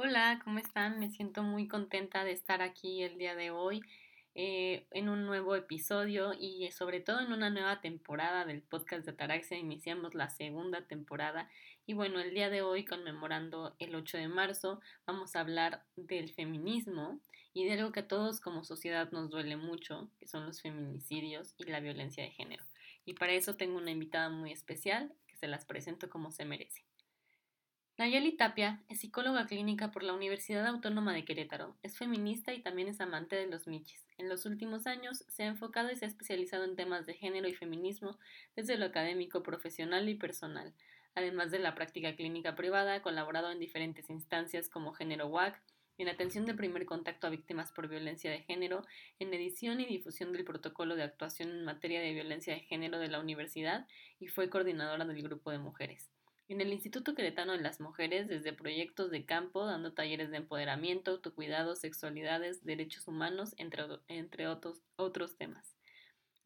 Hola, ¿cómo están? Me siento muy contenta de estar aquí el día de hoy eh, en un nuevo episodio y sobre todo en una nueva temporada del podcast de Ataraxia. Iniciamos la segunda temporada y bueno, el día de hoy conmemorando el 8 de marzo vamos a hablar del feminismo y de algo que a todos como sociedad nos duele mucho, que son los feminicidios y la violencia de género. Y para eso tengo una invitada muy especial que se las presento como se merece. Nayeli Tapia es psicóloga clínica por la Universidad Autónoma de Querétaro, es feminista y también es amante de los michis. En los últimos años se ha enfocado y se ha especializado en temas de género y feminismo desde lo académico, profesional y personal. Además de la práctica clínica privada, ha colaborado en diferentes instancias como Género WAC, en atención de primer contacto a víctimas por violencia de género, en edición y difusión del protocolo de actuación en materia de violencia de género de la universidad y fue coordinadora del grupo de mujeres en el Instituto Queretano de las Mujeres desde proyectos de campo, dando talleres de empoderamiento, autocuidado, sexualidades, derechos humanos, entre, entre otros, otros temas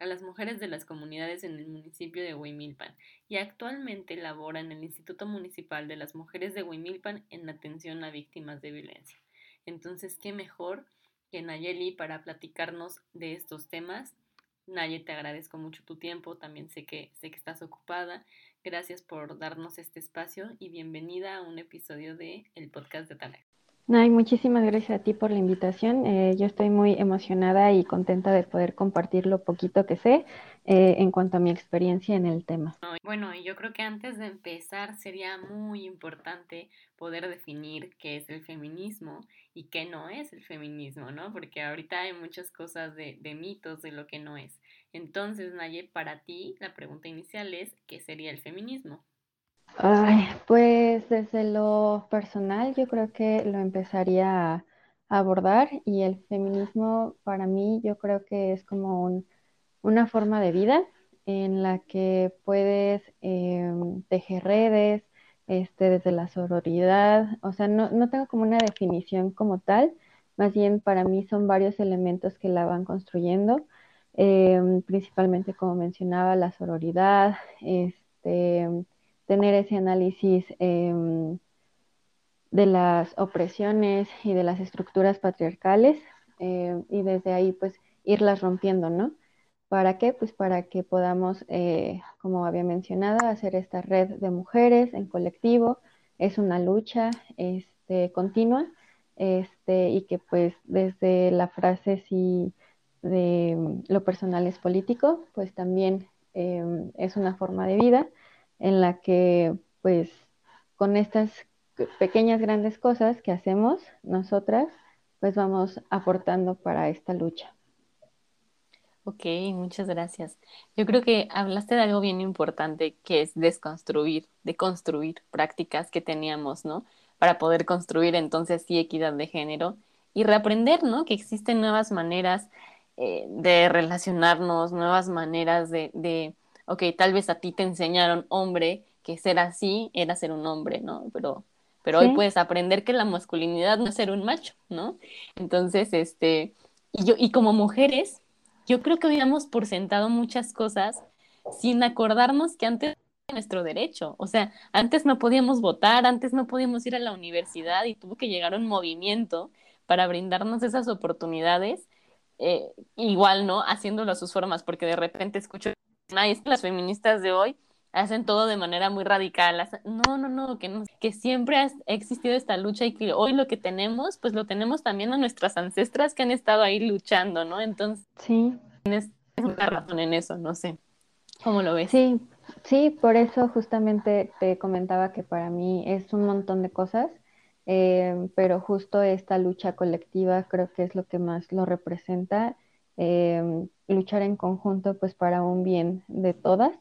a las mujeres de las comunidades en el municipio de Huimilpan y actualmente labora en el Instituto Municipal de las Mujeres de Huimilpan en atención a víctimas de violencia. Entonces, ¿qué mejor que Nayeli para platicarnos de estos temas? Nayeli, te agradezco mucho tu tiempo, también sé que, sé que estás ocupada Gracias por darnos este espacio y bienvenida a un episodio de el podcast de Talak. Ay, muchísimas gracias a ti por la invitación. Eh, yo estoy muy emocionada y contenta de poder compartir lo poquito que sé eh, en cuanto a mi experiencia en el tema. Bueno, yo creo que antes de empezar sería muy importante poder definir qué es el feminismo y qué no es el feminismo, ¿no? Porque ahorita hay muchas cosas de, de mitos de lo que no es. Entonces, Naye, para ti la pregunta inicial es, ¿qué sería el feminismo? Ay, pues desde lo personal yo creo que lo empezaría a abordar y el feminismo para mí yo creo que es como una forma de vida en la que puedes em, tejer redes este, desde la sororidad, o sea, no, no tengo como una definición como tal, más bien para mí son varios elementos que la van construyendo, em, principalmente como mencionaba la sororidad, este tener ese análisis em, de las opresiones y de las estructuras patriarcales em, y desde ahí pues irlas rompiendo, ¿no? ¿Para qué? Pues para que podamos, eh, como había mencionado, hacer esta red de mujeres en colectivo. Es una lucha este, continua este, y que pues desde la frase si de lo personal es político, pues también em, es una forma de vida en la que pues con estas pequeñas grandes cosas que hacemos nosotras, pues vamos aportando para esta lucha. Ok, muchas gracias. Yo creo que hablaste de algo bien importante que es desconstruir, de construir prácticas que teníamos, ¿no? Para poder construir entonces sí equidad de género y reaprender, ¿no? Que existen nuevas maneras eh, de relacionarnos, nuevas maneras de, de ok, tal vez a ti te enseñaron hombre que ser así era ser un hombre, ¿no? Pero, pero hoy puedes aprender que la masculinidad no es ser un macho, ¿no? Entonces, este, y yo, y como mujeres, yo creo que habíamos por sentado muchas cosas sin acordarnos que antes era nuestro derecho, o sea, antes no podíamos votar, antes no podíamos ir a la universidad y tuvo que llegar un movimiento para brindarnos esas oportunidades, eh, igual, ¿no? Haciéndolo a sus formas, porque de repente escucho es que las feministas de hoy hacen todo de manera muy radical. No, no, no, que, no, que siempre ha existido esta lucha y que hoy lo que tenemos, pues lo tenemos también a nuestras ancestras que han estado ahí luchando, ¿no? Entonces, sí. tienes una razón en eso, no sé. ¿Cómo lo ves? Sí, sí, por eso justamente te comentaba que para mí es un montón de cosas, eh, pero justo esta lucha colectiva creo que es lo que más lo representa Em, luchar en conjunto pues para un bien de todas,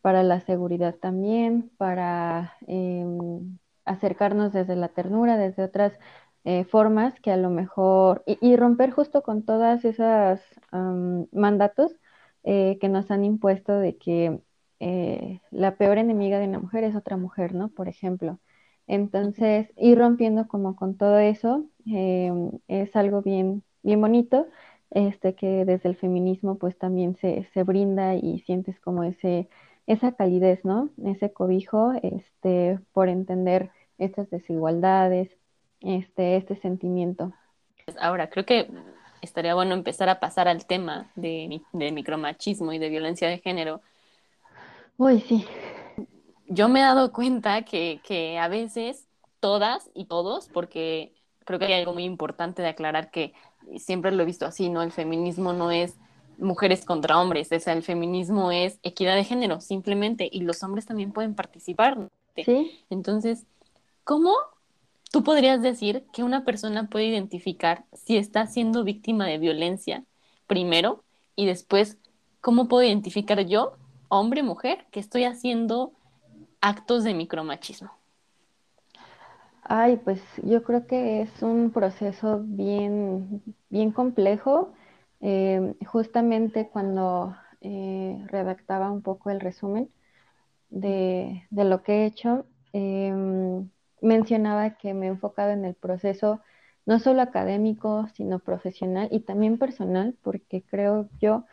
para la seguridad también, para em, acercarnos desde la ternura, desde otras eh, formas que a lo mejor, y, romper justo con todas esas mandatos eh, que nos han impuesto de que eh, la peor enemiga de una mujer es otra mujer, ¿no? Por ejemplo. Entonces, ir rompiendo como con todo eso em, es algo bien, bien bonito este, que desde el feminismo pues también se, se brinda y sientes como ese, esa calidez, ¿no? Ese cobijo este, por entender estas desigualdades, este, este sentimiento. Ahora, creo que estaría bueno empezar a pasar al tema de, de micromachismo y de violencia de género. Uy, sí. Yo me he dado cuenta que, que a veces todas y todos, porque creo que hay algo muy importante de aclarar que siempre lo he visto así, ¿no? El feminismo no es mujeres contra hombres, o sea, el feminismo es equidad de género, simplemente, y los hombres también pueden participar. Sí. Entonces, ¿cómo tú podrías decir que una persona puede identificar si está siendo víctima de violencia primero y después, ¿cómo puedo identificar yo, hombre, mujer, que estoy haciendo actos de micromachismo? Ay, pues yo creo que es un proceso bien, bien complejo. Eh, justamente cuando eh, redactaba un poco el resumen de, lo que he hecho, eh, mencionaba que me he enfocado en el proceso no solo académico, sino profesional y también personal, porque creo yo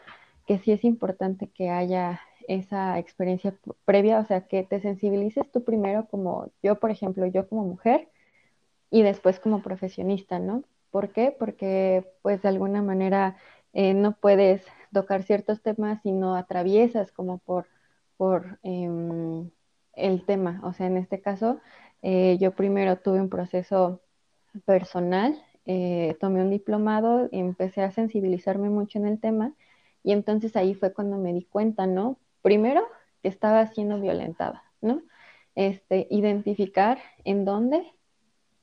que sí es importante que haya esa experiencia previa, o sea, que te sensibilices tú primero como yo, por ejemplo, yo como mujer y después como profesionista, ¿no? ¿Por qué? Porque pues de alguna manera eh, no puedes tocar ciertos temas si no atraviesas como por, por eh, el tema, o sea, en este caso eh, yo primero tuve un proceso personal, eh, tomé un diplomado empecé a sensibilizarme mucho en el tema y entonces ahí fue cuando me di cuenta, ¿no? Primero, que estaba siendo violentada, ¿no? Este, identificar en dónde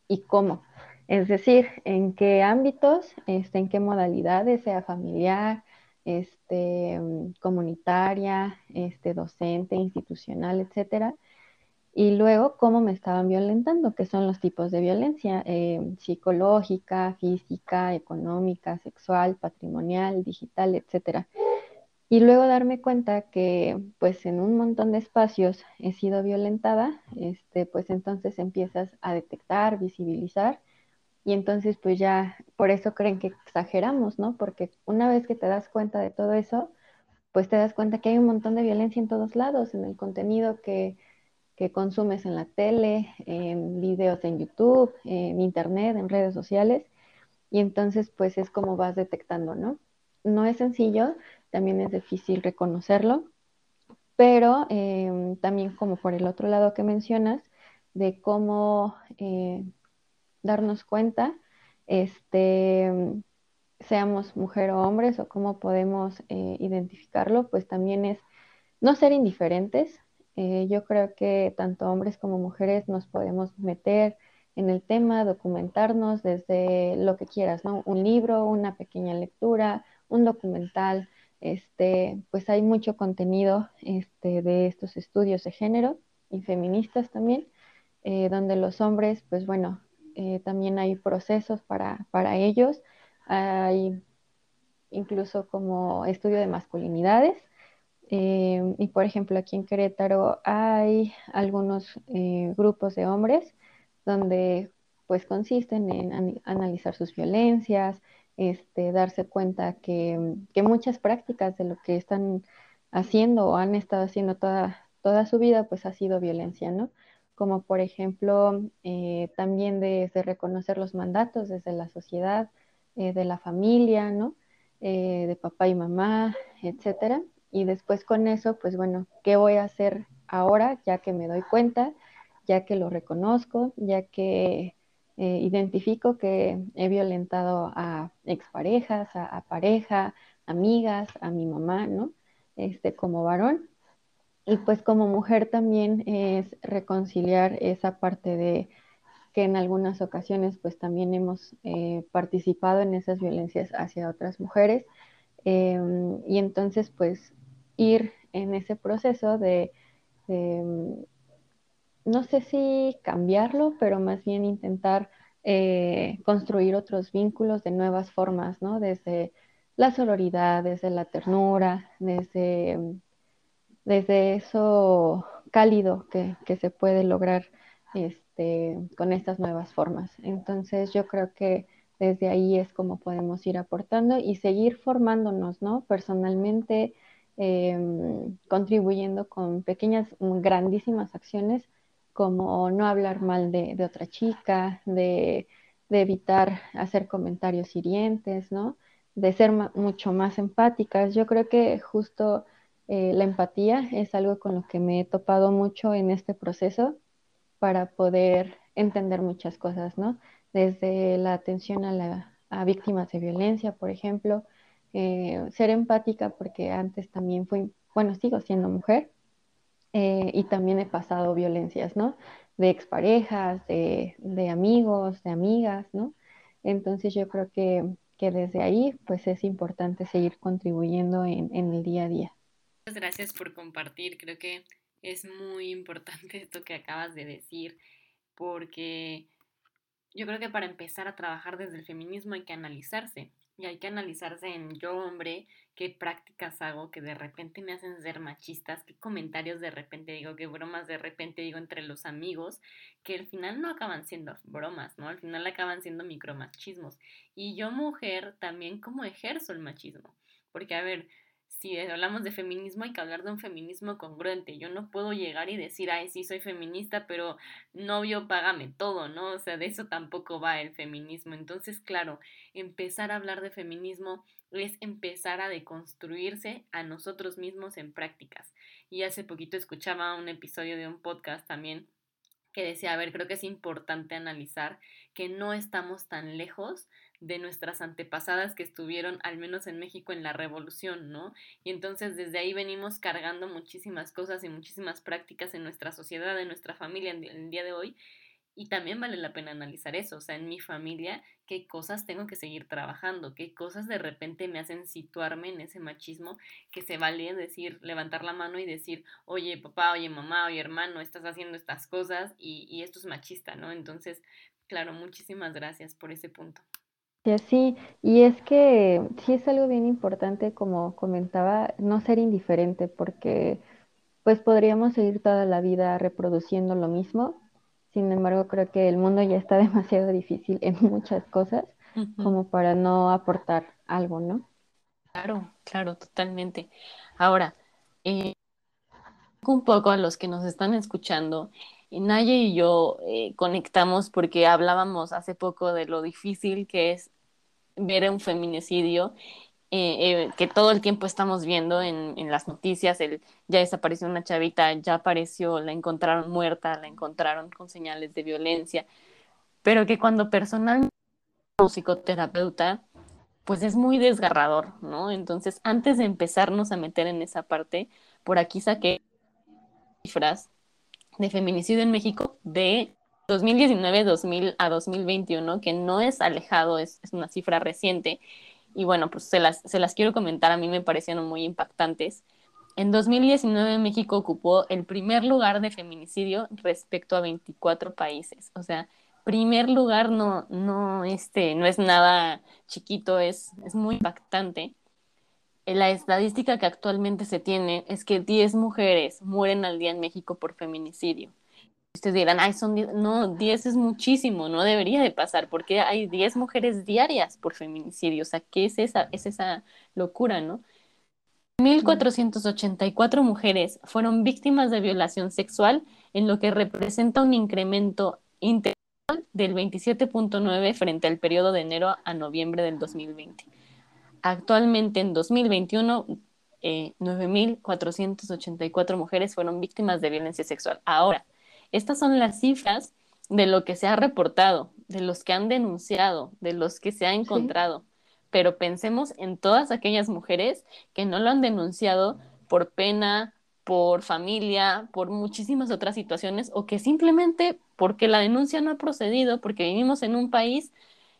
y cómo. Es decir, en qué ámbitos, este, en qué modalidades, sea familiar, este, comunitaria, este, docente, institucional, etcétera y luego cómo me estaban violentando, que son los tipos de violencia eh, psicológica, física, económica, sexual, patrimonial, digital, etc. Y luego darme cuenta que pues en un montón de espacios he sido violentada, este, pues entonces empiezas a detectar, visibilizar y entonces pues ya por eso creen que exageramos, ¿no? Porque una vez que te das cuenta de todo eso, pues te das cuenta que hay un montón de violencia en todos lados, en el contenido que que consumes en la tele, en videos en YouTube, en internet, en redes sociales. Y entonces, pues es como vas detectando, ¿no? No es sencillo, también es difícil reconocerlo, pero em, también como por el otro lado que mencionas, de cómo eh, darnos cuenta, este, seamos mujer o hombres, o cómo podemos eh, identificarlo, pues también es no ser indiferentes, eh, yo creo que tanto hombres como mujeres nos podemos meter en el tema, documentarnos desde lo que quieras, ¿no? Un libro, una pequeña lectura, un documental, este, pues hay mucho contenido este, de estos estudios de género y feministas también, eh, donde los hombres, pues bueno, eh, también hay procesos para, para ellos, hay incluso como estudio de masculinidades, Em, y por ejemplo, aquí en Querétaro hay algunos eh, grupos de hombres donde pues consisten en analizar sus violencias, este, darse cuenta que, que, muchas prácticas de lo que están haciendo o han estado haciendo toda, toda su vida pues ha sido violencia, ¿no? Como por ejemplo eh, también desde reconocer los mandatos desde la sociedad, eh, de la familia, ¿no? de papá y mamá, etcétera y después con eso, pues bueno, ¿qué voy a hacer ahora ya que me doy cuenta, ya que lo reconozco, ya que eh, identifico que he violentado a exparejas, a, a, pareja, amigas, a mi mamá, ¿no? Este, como varón. Y pues como mujer también es reconciliar esa parte de que en algunas ocasiones pues también hemos eh, participado en esas violencias hacia otras mujeres. Eh, y entonces pues ir en ese proceso de, no sé si cambiarlo, pero más bien intentar eh, construir otros vínculos de nuevas formas, ¿no? Desde la sororidad, desde la ternura, desde, desde eso cálido que, que se puede lograr este, con estas nuevas formas. Entonces yo creo que desde ahí es como podemos ir aportando y seguir formándonos, ¿no? Personalmente, Em, contribuyendo con pequeñas, grandísimas acciones como no hablar mal de, otra chica, de evitar hacer comentarios hirientes, ¿no? De ser mucho más empáticas. Yo creo que justo eh, la empatía es algo con lo que me he topado mucho en este proceso para poder entender muchas cosas, ¿no? Desde la atención a, la, a víctimas de violencia, por ejemplo, eh, ser empática porque antes también fui, bueno, sigo siendo mujer eh, y también he pasado violencias, ¿no? De exparejas, de, de amigos, de amigas, ¿no? Entonces yo creo que, que, desde ahí pues es importante seguir contribuyendo en, en el día a día. Muchas gracias por compartir, creo que es muy importante esto que acabas de decir, porque yo creo que para empezar a trabajar desde el feminismo hay que analizarse. Y hay que analizarse en yo, hombre, qué prácticas hago que de repente me hacen ser machistas, qué comentarios de repente digo, qué bromas de repente digo entre los amigos, que al final no acaban siendo bromas, ¿no? Al final acaban siendo micromachismos. Y yo, mujer, también cómo ejerzo el machismo. Porque, a ver, si hablamos de feminismo, hay que hablar de un feminismo congruente. Yo no puedo llegar y decir, ay, sí, soy feminista, pero novio, págame todo, ¿no? O sea, de eso tampoco va el feminismo. Entonces, claro, empezar a hablar de feminismo es empezar a deconstruirse a nosotros mismos en prácticas. Y hace poquito escuchaba un episodio de un podcast también que decía, a ver, creo que es importante analizar que no estamos tan lejos de nuestras antepasadas que estuvieron, al menos en México, en la revolución, ¿no? Y entonces desde ahí venimos cargando muchísimas cosas y muchísimas prácticas en nuestra sociedad, en nuestra familia en el día de hoy. Y también vale la pena analizar eso, o sea, en mi familia, qué cosas tengo que seguir trabajando, qué cosas de repente me hacen situarme en ese machismo que se vale decir, levantar la mano y decir, oye papá, oye mamá, oye hermano, estás haciendo estas cosas y, y esto es machista, ¿no? Entonces, claro, muchísimas gracias por ese punto. Y así, y es que sí es algo bien importante, como comentaba, no ser indiferente, porque pues podríamos seguir toda la vida reproduciendo lo mismo. Sin embargo, creo que el mundo ya está demasiado difícil en muchas cosas como para no aportar algo, ¿no? Claro, claro, totalmente. Ahora, eh, un poco a los que nos están escuchando, Naye y yo eh, conectamos porque hablábamos hace poco de lo difícil que es ver un feminicidio, eh, eh, que todo el tiempo estamos viendo en, en las noticias, el, ya desapareció una chavita, ya apareció, la encontraron muerta, la encontraron con señales de violencia, pero que cuando personalmente como psicoterapeuta, pues es muy desgarrador, ¿no? Entonces, antes de empezarnos a meter en esa parte, por aquí saqué cifras de feminicidio en México de 2019 2000 a 2021, que no es alejado, es, es, una cifra reciente. Y bueno, pues se las, se las quiero comentar, a mí me parecieron muy impactantes. En 2019 México ocupó el primer lugar de feminicidio respecto a 24 países. O sea, primer lugar no, no, este, no es nada chiquito, es, es muy impactante. La estadística que actualmente se tiene es que 10 mujeres mueren al día en México por feminicidio. Ustedes dirán, ay, son 10, no, 10 es muchísimo, no debería de pasar, porque hay 10 mujeres diarias por feminicidio, o sea, ¿qué es esa, es esa locura, no? 1.484 mujeres fueron víctimas de violación sexual, en lo que representa un incremento integral del 27.9 frente al periodo de enero a noviembre del 2020. Actualmente, en 2021, eh, 9.484 mujeres fueron víctimas de violencia sexual. Ahora, estas son las cifras de lo que se ha reportado, de los que han denunciado, de los que se ha encontrado. Sí. Pero pensemos en todas aquellas mujeres que no lo han denunciado por pena, por familia, por muchísimas otras situaciones, o que simplemente porque la denuncia no ha procedido, porque vivimos en un país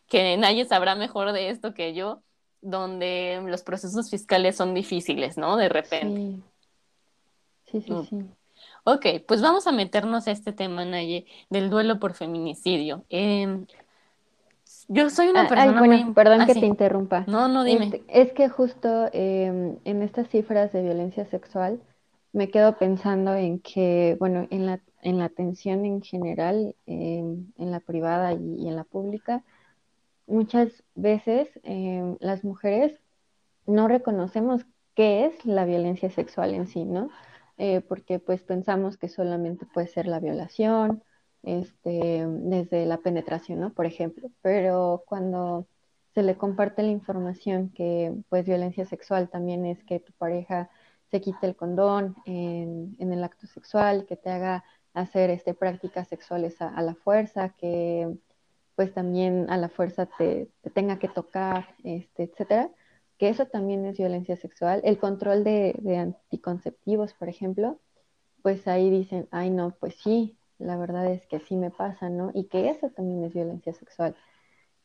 que nadie sabrá mejor de esto que yo, donde los procesos fiscales son difíciles, ¿no? De repente. Sí, sí, sí. Mm. sí. Ok, pues vamos a meternos a este tema, Naye, del duelo por feminicidio. Eh, yo soy una persona Ay, bueno, muy... Perdón ah, que sí. te interrumpa. No, no, dime. Este, es que justo eh, en estas cifras de violencia sexual me quedo pensando en que, bueno, en la, en la atención en general, eh, en la privada y, y, en la pública, muchas veces eh, las mujeres no reconocemos qué es la violencia sexual en sí, ¿no? Eh, porque pues pensamos que solamente puede ser la violación este, desde la penetración, ¿no? Por ejemplo, pero cuando se le comparte la información que pues violencia sexual también es que tu pareja se quite el condón en, el acto sexual, que te haga hacer este, prácticas sexuales a, la fuerza, que pues también a la fuerza te, tenga que tocar, este, etcétera, que eso también es violencia sexual. El control de, anticonceptivos, por ejemplo, pues ahí dicen, ay no, pues sí, la verdad es que sí me pasa, ¿no? Y que eso también es violencia sexual.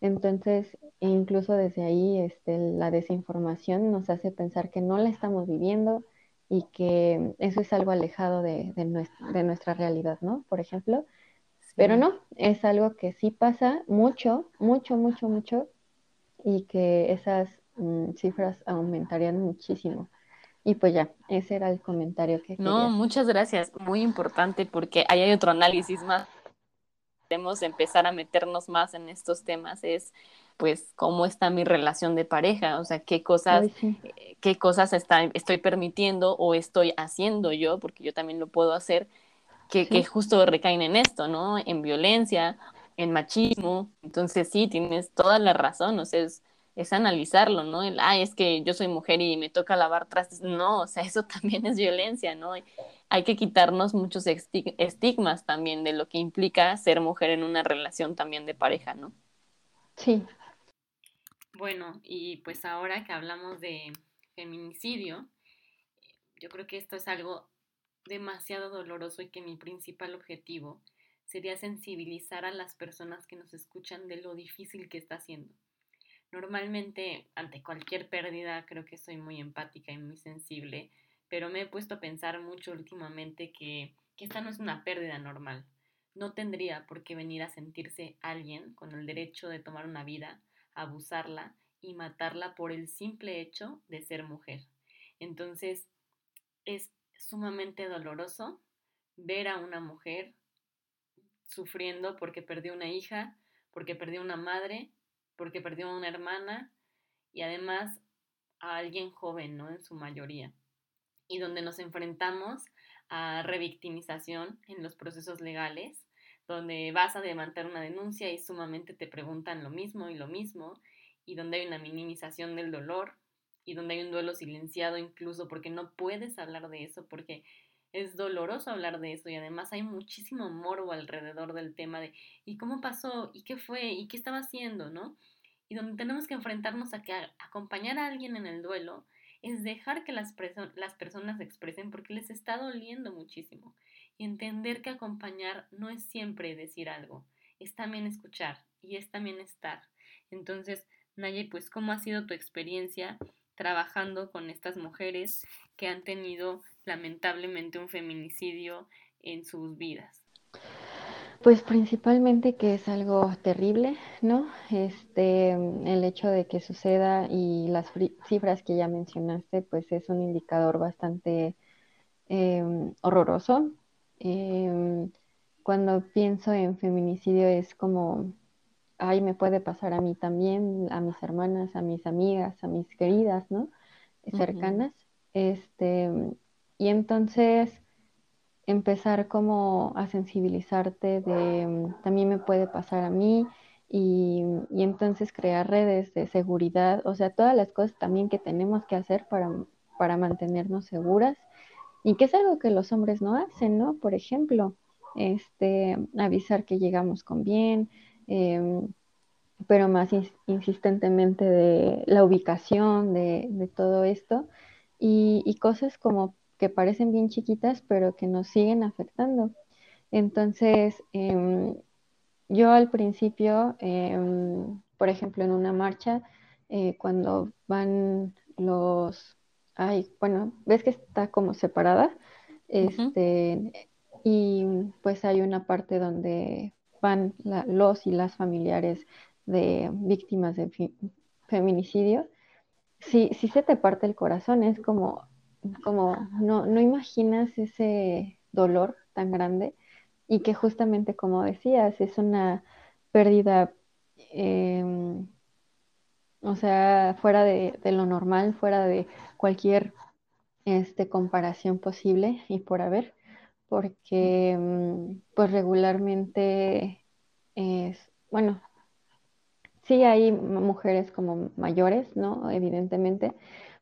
Entonces, incluso desde ahí, este, la desinformación nos hace pensar que no la estamos viviendo y que eso es algo alejado de, nuestra, realidad, ¿no? Por ejemplo. Pero no, es algo que sí pasa mucho, mucho, mucho, mucho y que esas mm, cifras aumentarían muchísimo. Y pues ya, ese era el comentario que No, muchas gracias. Muy importante porque ahí hay otro análisis más. Queremos empezar a meternos más en estos temas. Es pues cómo está mi relación de pareja, o sea, qué cosas, eh, qué cosas está, estoy permitiendo o estoy haciendo yo, porque yo también lo puedo hacer, que, que justo recaen en esto, ¿no? En violencia, en machismo. Entonces sí, tienes toda la razón, o sea, es, es analizarlo, ¿no? El, ah, es que yo soy mujer y me toca lavar trastes. No, o sea, eso también es violencia, ¿no? Hay que quitarnos muchos estigmas también de lo que implica ser mujer en una relación también de pareja, ¿no? Sí. Bueno, y pues ahora que hablamos de feminicidio, yo creo que esto es algo demasiado doloroso y que mi principal objetivo sería sensibilizar a las personas que nos escuchan de lo difícil que está siendo Normalmente, ante cualquier pérdida, creo que soy muy empática y muy sensible, pero me he puesto a pensar mucho últimamente que, que esta no es una pérdida normal. No tendría por qué venir a sentirse alguien con el derecho de tomar una vida, abusarla y matarla por el simple hecho de ser mujer. Entonces, es sumamente doloroso ver a una mujer sufriendo porque perdió una hija, porque perdió una madre porque perdió una hermana y además a alguien joven, ¿no? En su mayoría. Y donde nos enfrentamos a revictimización en los procesos legales, donde vas a levantar una denuncia y sumamente te preguntan lo mismo y lo mismo, y donde hay una minimización del dolor, y donde hay un duelo silenciado incluso porque no puedes hablar de eso, porque es doloroso hablar de eso y además hay muchísimo morbo alrededor del tema de ¿y cómo pasó? ¿y qué fue? ¿y qué estaba haciendo? ¿no? Y donde tenemos que enfrentarnos a que acompañar a alguien en el duelo es dejar que las, las personas se expresen porque les está doliendo muchísimo y entender que acompañar no es siempre decir algo, es también escuchar y es también estar. Entonces, Naye, pues, ¿cómo ha sido tu experiencia trabajando con estas mujeres que han tenido lamentablemente un feminicidio en sus vidas? Pues principalmente que es algo terrible, ¿no? Este, el hecho de que suceda y las cifras que ya mencionaste, pues es un indicador bastante em, horroroso. Em, cuando pienso en feminicidio es como, ay, me puede pasar a mí también, a mis hermanas, a mis amigas, a mis queridas, ¿no? Cercanas. Este, y entonces empezar como a sensibilizarte de mm, también me puede pasar a mí y, y, entonces crear redes de seguridad, o sea, todas las cosas también que tenemos que hacer para, para mantenernos seguras y que es algo que los hombres no hacen, ¿no? Por ejemplo, este, avisar que llegamos con bien, em, pero más insistentemente de la ubicación de, de todo esto y, y, cosas como que parecen bien chiquitas, pero que nos siguen afectando. Entonces, em, yo al principio, em, por ejemplo, en una marcha, eh, cuando van los, ay, bueno, ves que está como separada, este, y pues hay una parte donde van los y las familiares de víctimas de feminicidio. Si, si se te parte el corazón, es como, como no, no imaginas ese dolor tan grande y que justamente como decías, es una pérdida, em, o sea, fuera de, lo normal, fuera de cualquier este, comparación posible y por haber, porque mm, pues regularmente es, bueno, sí hay mujeres como mayores, ¿no? Evidentemente,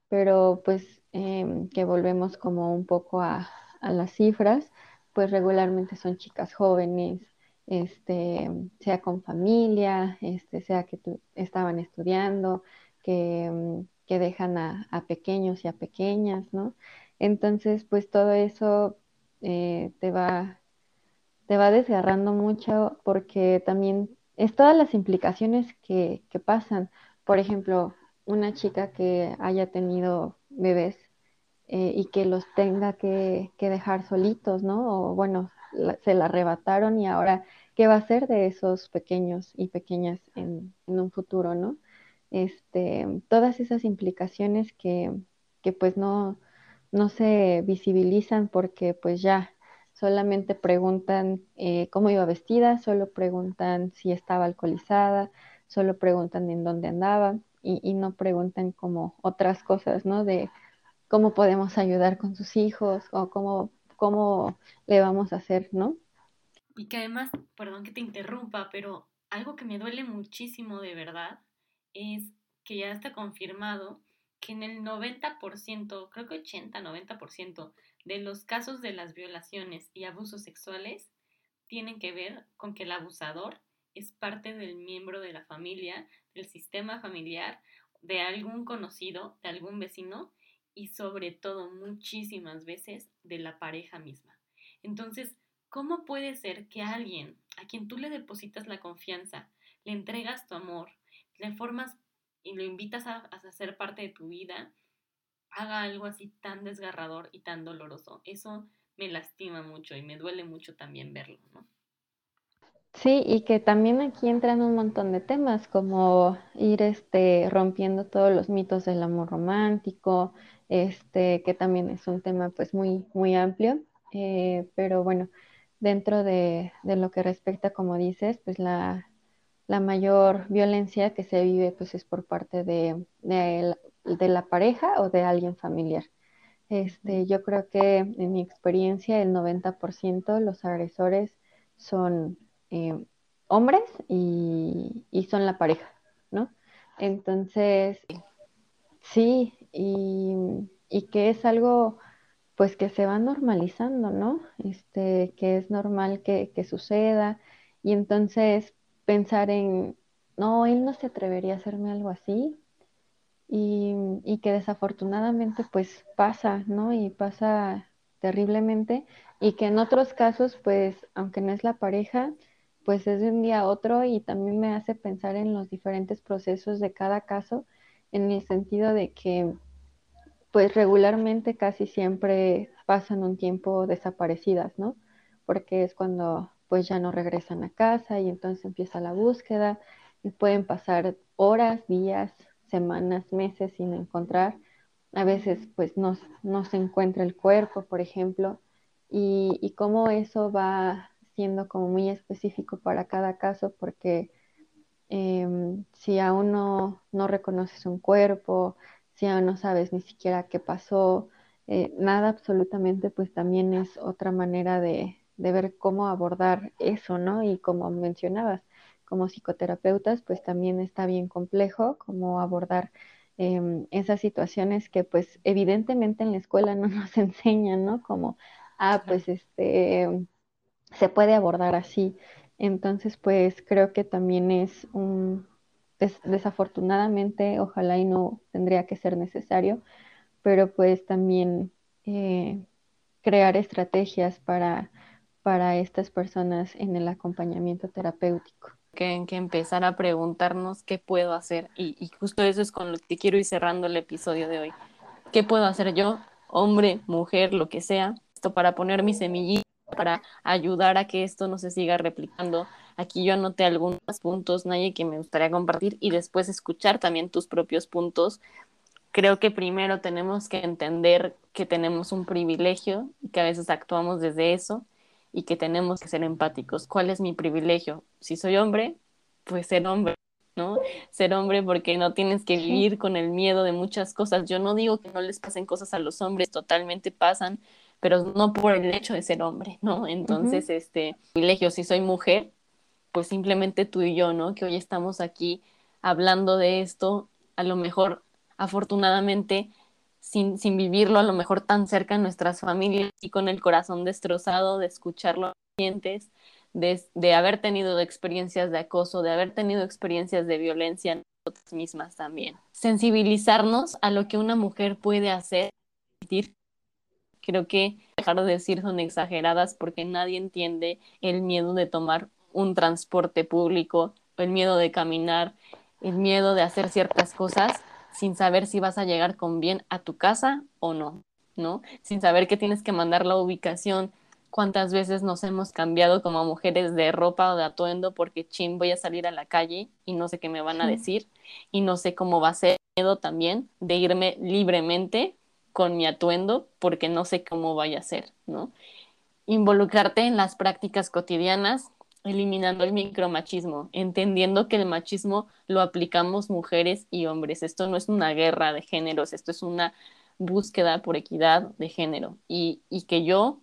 pero pues em, que volvemos como un poco a, las cifras, pues regularmente son chicas jóvenes, este, sea con familia, este, sea que estaban estudiando, que, mm, que dejan a, pequeños y a pequeñas, ¿no? Entonces, pues todo eso eh, te va, te va desgarrando mucho porque también es todas las implicaciones que, que pasan. Por ejemplo, una chica que haya tenido bebés eh, y que los tenga que, que, dejar solitos, ¿no? O bueno, se la arrebataron y ahora, ¿qué va a hacer de esos pequeños y pequeñas en, en un futuro, ¿no? Este, todas esas implicaciones que, que pues no, no se visibilizan porque pues ya solamente preguntan eh, cómo iba vestida, solo preguntan si estaba alcoholizada, solo preguntan en dónde andaba y, y no preguntan como otras cosas, ¿no? De cómo podemos ayudar con sus hijos o cómo, cómo le vamos a hacer, ¿no? Y que además, perdón que te interrumpa, pero algo que me duele muchísimo de verdad es que ya está confirmado que en el 90%, creo que 80-90% de los casos de las violaciones y abusos sexuales tienen que ver con que el abusador es parte del miembro de la familia, del sistema familiar, de algún conocido, de algún vecino y sobre todo muchísimas veces de la pareja misma. Entonces, ¿cómo puede ser que alguien a quien tú le depositas la confianza, le entregas tu amor, le formas y lo invitas a, a ser parte de tu vida, haga algo así tan desgarrador y tan doloroso? Eso me lastima mucho y me duele mucho también verlo, ¿no? Sí, y que también aquí entran un montón de temas, como ir este, rompiendo todos los mitos del amor romántico, este, que también es un tema pues muy, muy amplio, eh, pero bueno, dentro de, de, lo que respecta, como dices, pues la, la, mayor violencia que se vive pues es por parte de, de, de la pareja o de alguien familiar. Este, yo creo que en mi experiencia el 90% los agresores son eh, hombres y, y, son la pareja, ¿no? Entonces, sí, y, y, que es algo pues que se va normalizando, ¿no? Este, que es normal que, que suceda y entonces pensar en, no, él no se atrevería a hacerme algo así, y, y, que desafortunadamente pues pasa, ¿no? Y pasa terriblemente y que en otros casos pues aunque no es la pareja, pues es de un día a otro y también me hace pensar en los diferentes procesos de cada caso, en el sentido de que pues regularmente casi siempre pasan un tiempo desaparecidas, ¿no? Porque es cuando pues ya no regresan a casa y entonces empieza la búsqueda y pueden pasar horas, días, semanas, meses sin encontrar. A veces pues no, no se encuentra el cuerpo, por ejemplo, y, y cómo eso va siendo como muy específico para cada caso porque eh, si aún no, no, reconoces un cuerpo, si aún no sabes ni siquiera qué pasó, eh, nada absolutamente, pues también es otra manera de, de, ver cómo abordar eso, ¿no? Y como mencionabas, como psicoterapeutas, pues también está bien complejo cómo abordar eh, esas situaciones que pues evidentemente en la escuela no nos enseñan, ¿no? Como, ah, pues este se puede abordar así. Entonces, pues creo que también es un, des, desafortunadamente, ojalá y no tendría que ser necesario, pero pues también eh, crear estrategias para, para estas personas en el acompañamiento terapéutico. Que, que empezar a preguntarnos qué puedo hacer y, y justo eso es con lo que quiero ir cerrando el episodio de hoy. ¿Qué puedo hacer yo, hombre, mujer, lo que sea, esto para poner mi semillita para ayudar a que esto no se siga replicando. Aquí yo anoté algunos puntos, Naye, que me gustaría compartir y después escuchar también tus propios puntos. Creo que primero tenemos que entender que tenemos un privilegio y que a veces actuamos desde eso y que tenemos que ser empáticos. ¿Cuál es mi privilegio? Si soy hombre, pues ser hombre, ¿no? Ser hombre porque no tienes que vivir con el miedo de muchas cosas. Yo no digo que no les pasen cosas a los hombres, totalmente pasan, pero no por el hecho de ser hombre, ¿no? Entonces, este, privilegio, si soy mujer, pues simplemente tú y yo, ¿no? Que hoy estamos aquí hablando de esto, a lo mejor, afortunadamente, sin, sin vivirlo, a lo mejor tan cerca en nuestras familias y con el corazón destrozado de escuchar los pacientes, de, de haber tenido experiencias de acoso, de haber tenido experiencias de violencia nosotras mismas también. Sensibilizarnos a lo que una mujer puede hacer, creo que dejar de decir son exageradas porque nadie entiende el miedo de tomar un transporte público, el miedo de caminar, el miedo de hacer ciertas cosas sin saber si vas a llegar con bien a tu casa o no, ¿no? Sin saber que tienes que mandar la ubicación. ¿Cuántas veces nos hemos cambiado como mujeres de ropa o de atuendo porque chin voy a salir a la calle y no sé qué me van a decir y no sé cómo va a ser miedo también de irme libremente con mi atuendo porque no sé cómo vaya a ser, ¿no? Involucrarte en las prácticas cotidianas eliminando el micromachismo, entendiendo que el machismo lo aplicamos mujeres y hombres. Esto no es una guerra de géneros, esto es una búsqueda por equidad de género y, y que yo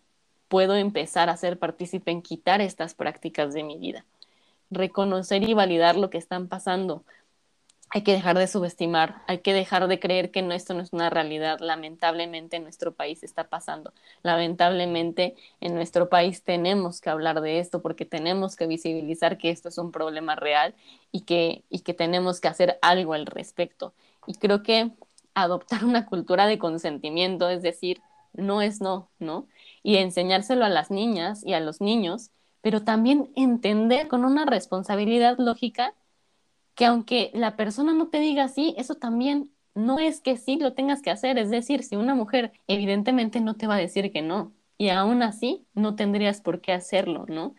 puedo empezar a ser partícipe en quitar estas prácticas de mi vida, reconocer y validar lo que están pasando, hay que dejar de subestimar, hay que dejar de creer que esto no es una realidad. Lamentablemente en nuestro país está pasando. Lamentablemente en nuestro país tenemos que hablar de esto porque tenemos que visibilizar que esto es un problema real y que, y que tenemos que hacer algo al respecto. Y creo que adoptar una cultura de consentimiento, es decir, no es no, ¿no? Y enseñárselo a las niñas y a los niños, pero también entender con una responsabilidad lógica que aunque la persona no te diga sí, eso también no es que sí lo tengas que hacer. Es decir, si una mujer evidentemente no te va a decir que no, y aún así no tendrías por qué hacerlo, ¿no?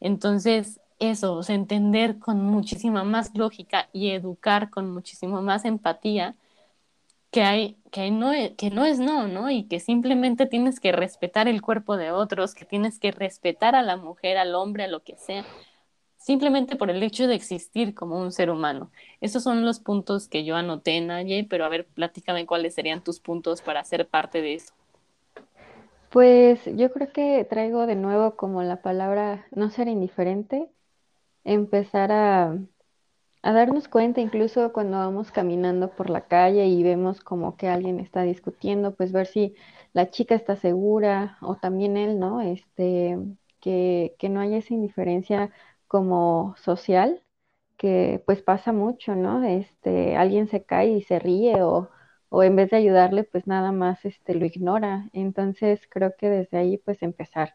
Entonces, eso, o sea, entender con muchísima más lógica y educar con muchísimo más empatía que hay, que no, que no es no, ¿no? Y que simplemente tienes que respetar el cuerpo de otros, que tienes que respetar a la mujer, al hombre, a lo que sea, simplemente por el hecho de existir como un ser humano. Esos son los puntos que yo anoté, Naye, pero a ver, platícame cuáles serían tus puntos para ser parte de eso. Pues yo creo que traigo de nuevo como la palabra no ser indiferente, empezar a, a darnos cuenta incluso cuando vamos caminando por la calle y vemos como que alguien está discutiendo, pues ver si la chica está segura o también él, ¿no? Este, que, que no haya esa indiferencia como social, que pues pasa mucho, ¿no? Este, alguien se cae y se ríe o, o en vez de ayudarle, pues nada más este, lo ignora. Entonces creo que desde ahí pues empezar.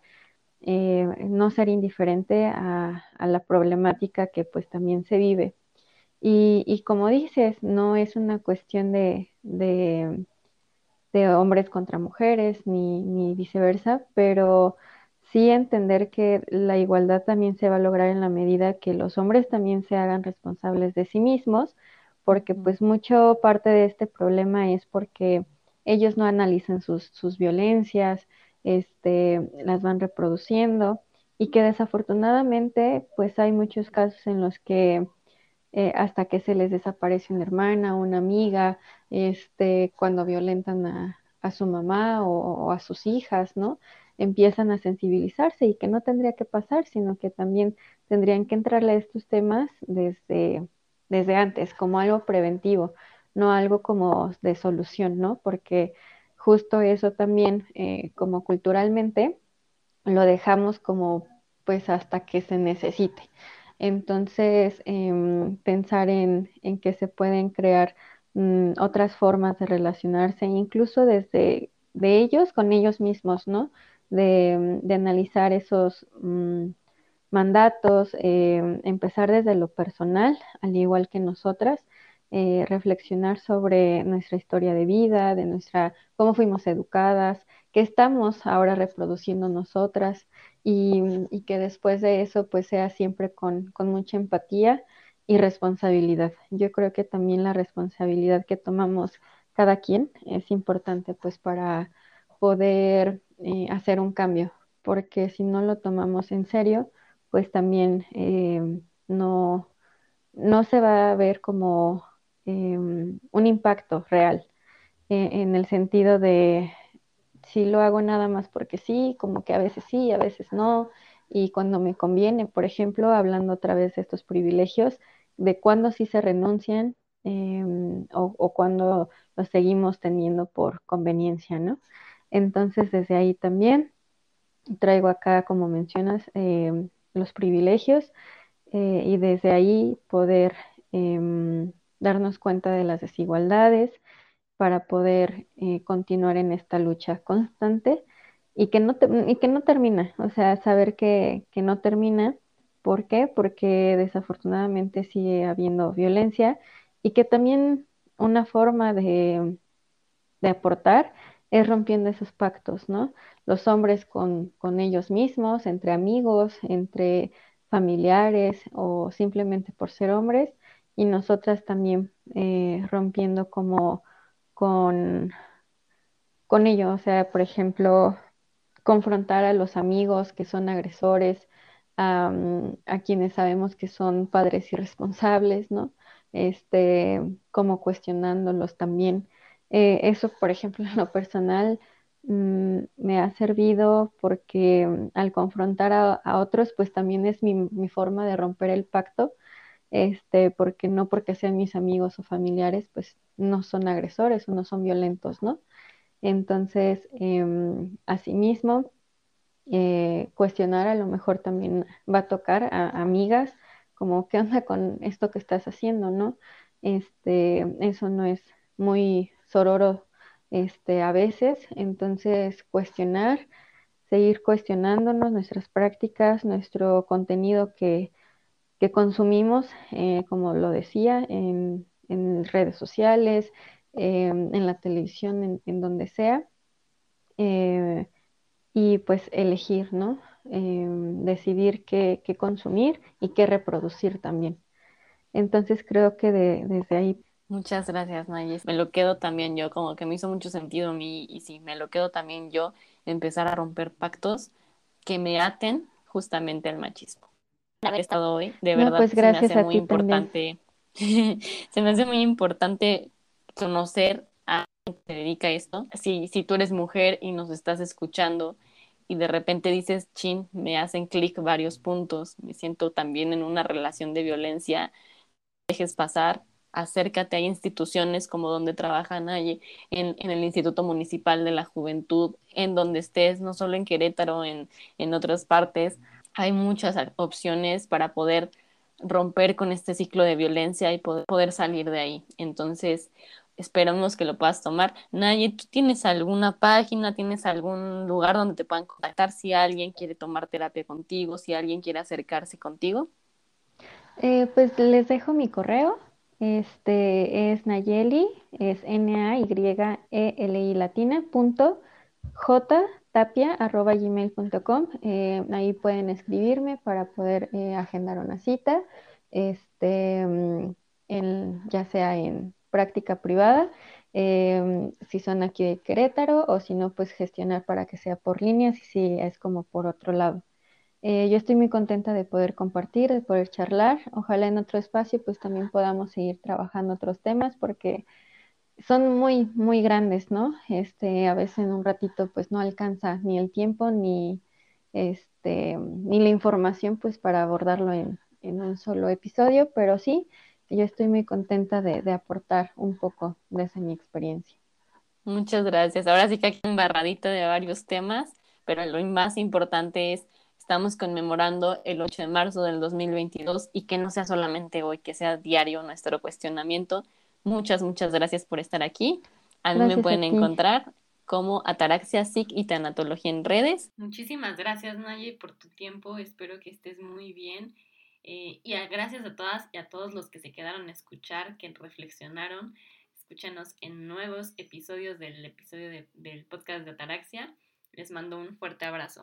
Eh, no ser indiferente a, a, la problemática que pues también se vive. Y, y como dices, no es una cuestión de, de, de hombres contra mujeres ni, ni viceversa, pero sí entender que la igualdad también se va a lograr en la medida que los hombres también se hagan responsables de sí mismos, porque pues mucho parte de este problema es porque ellos no analizan sus, sus violencias, este, las van reproduciendo y que desafortunadamente pues hay muchos casos en los que eh, hasta que se les desaparece una hermana, una amiga, este, cuando violentan a, a su mamá o, o, a sus hijas, ¿no? Empiezan a sensibilizarse y que no tendría que pasar, sino que también tendrían que entrarle a estos temas desde, desde antes, como algo preventivo, no algo como de solución, ¿no? Porque justo eso también, eh, como culturalmente, lo dejamos como pues hasta que se necesite. Entonces, eh, pensar en, en, que se pueden crear mm, otras formas de relacionarse, incluso desde de ellos con ellos mismos, ¿no? De, analizar esos mm, mandatos, eh, empezar desde lo personal, al igual que nosotras, eh, reflexionar sobre nuestra historia de vida, de nuestra, cómo fuimos educadas, qué estamos ahora reproduciendo nosotras y, y que después de eso pues sea siempre con, con mucha empatía y responsabilidad. Yo creo que también la responsabilidad que tomamos cada quien es importante pues para poder eh, hacer un cambio, porque si no lo tomamos en serio, pues también eh, no, no se va a ver como eh, un impacto real, en el sentido de si lo hago nada más porque sí, como que a veces sí, a veces no, y cuando me conviene, por ejemplo, hablando otra vez de estos privilegios, de cuándo sí se renuncian o, o cuándo los seguimos teniendo por conveniencia, ¿no? Entonces, desde ahí también traigo acá, como mencionas, em, los privilegios eh, y desde ahí poder em, darnos cuenta de las desigualdades para poder eh, continuar en esta lucha constante y que no, y que no termina, o sea, saber que, que no termina. ¿Por qué? Porque desafortunadamente sigue habiendo violencia y que también una forma de, de aportar es rompiendo esos pactos, ¿no? Los hombres con, con ellos mismos, entre amigos, entre familiares o simplemente por ser hombres, y nosotras también eh, rompiendo como con, con o sea, por ejemplo, confrontar a los amigos que son agresores, a, a quienes sabemos que son padres irresponsables, ¿no? Este, como cuestionándolos también eh, eso, por ejemplo, en lo personal mm, me ha servido porque mm, al confrontar a, otros, pues también es mi, mi, forma de romper el pacto, este, porque no porque sean mis amigos o familiares, pues no son agresores o no son violentos, ¿no? Entonces, eh, asimismo, eh, cuestionar a lo mejor también va a tocar a, a amigas, como, ¿qué onda con esto que estás haciendo, no? Este, eso no es muy sororo este, a veces, entonces cuestionar, seguir cuestionándonos nuestras prácticas, nuestro contenido que, que consumimos, eh, como lo decía, en, en redes sociales, eh, en la televisión, en, en donde sea, eh, y pues elegir, ¿no? decidir qué, qué, consumir y qué reproducir también. Entonces creo que de, desde ahí Muchas gracias, Nayes. Me lo quedo también yo, como que me hizo mucho sentido a mí y sí, me lo quedo también yo, empezar a romper pactos que me aten justamente al machismo. Haber estado hoy, de verdad, pues se me hace muy importante. se me hace muy importante conocer a quien se dedica a esto. Si, si tú eres mujer y nos estás escuchando y de repente dices, chin, me hacen clic varios puntos, me siento también en una relación de violencia, dejes pasar, acércate a instituciones como donde trabajan allí, en, en, el Instituto Municipal de la Juventud, en donde estés, no solo en Querétaro, en, en otras partes. Hay muchas opciones para poder romper con este ciclo de violencia y poder, poder salir de ahí. Entonces, esperamos que lo puedas tomar. Naye, ¿tú tienes alguna página, tienes algún lugar donde te puedan contactar si alguien quiere tomar terapia contigo, si alguien quiere acercarse contigo? Eh, pues les dejo mi correo, este es Nayeli, es N-A-Y-E-L-I latina, punto J tapia arroba gmail.com. Eh, ahí pueden escribirme para poder eh, agendar una cita, este, mm, ya sea en práctica privada, eh, si son aquí de Querétaro, o si no, pues gestionar para que sea por línea, si es como por otro lado. Eh, yo estoy muy contenta de poder compartir, de poder charlar. Ojalá en otro espacio pues también podamos seguir trabajando otros temas porque son muy, muy grandes, ¿no? Este, a veces en un ratito pues no alcanza ni el tiempo ni, este, ni la información pues para abordarlo en, en un solo episodio, pero sí, yo estoy muy contenta de, de aportar un poco desde mi experiencia. Muchas gracias. Ahora sí que hay un barradito de varios temas, pero lo más importante es estamos conmemorando el 8 de marzo del 2022 y que no sea solamente hoy, que sea diario nuestro cuestionamiento. Muchas, muchas gracias por estar aquí. A mí me pueden encontrar como Ataraxia, SIC y Tanatología en redes. Muchísimas gracias, Naye, por tu tiempo. Espero que estés muy bien. Eh, y a, gracias a todas y a todos los que se quedaron a escuchar, que reflexionaron. Escúchanos en nuevos episodios del episodio de, del podcast de Ataraxia. Les mando un fuerte abrazo.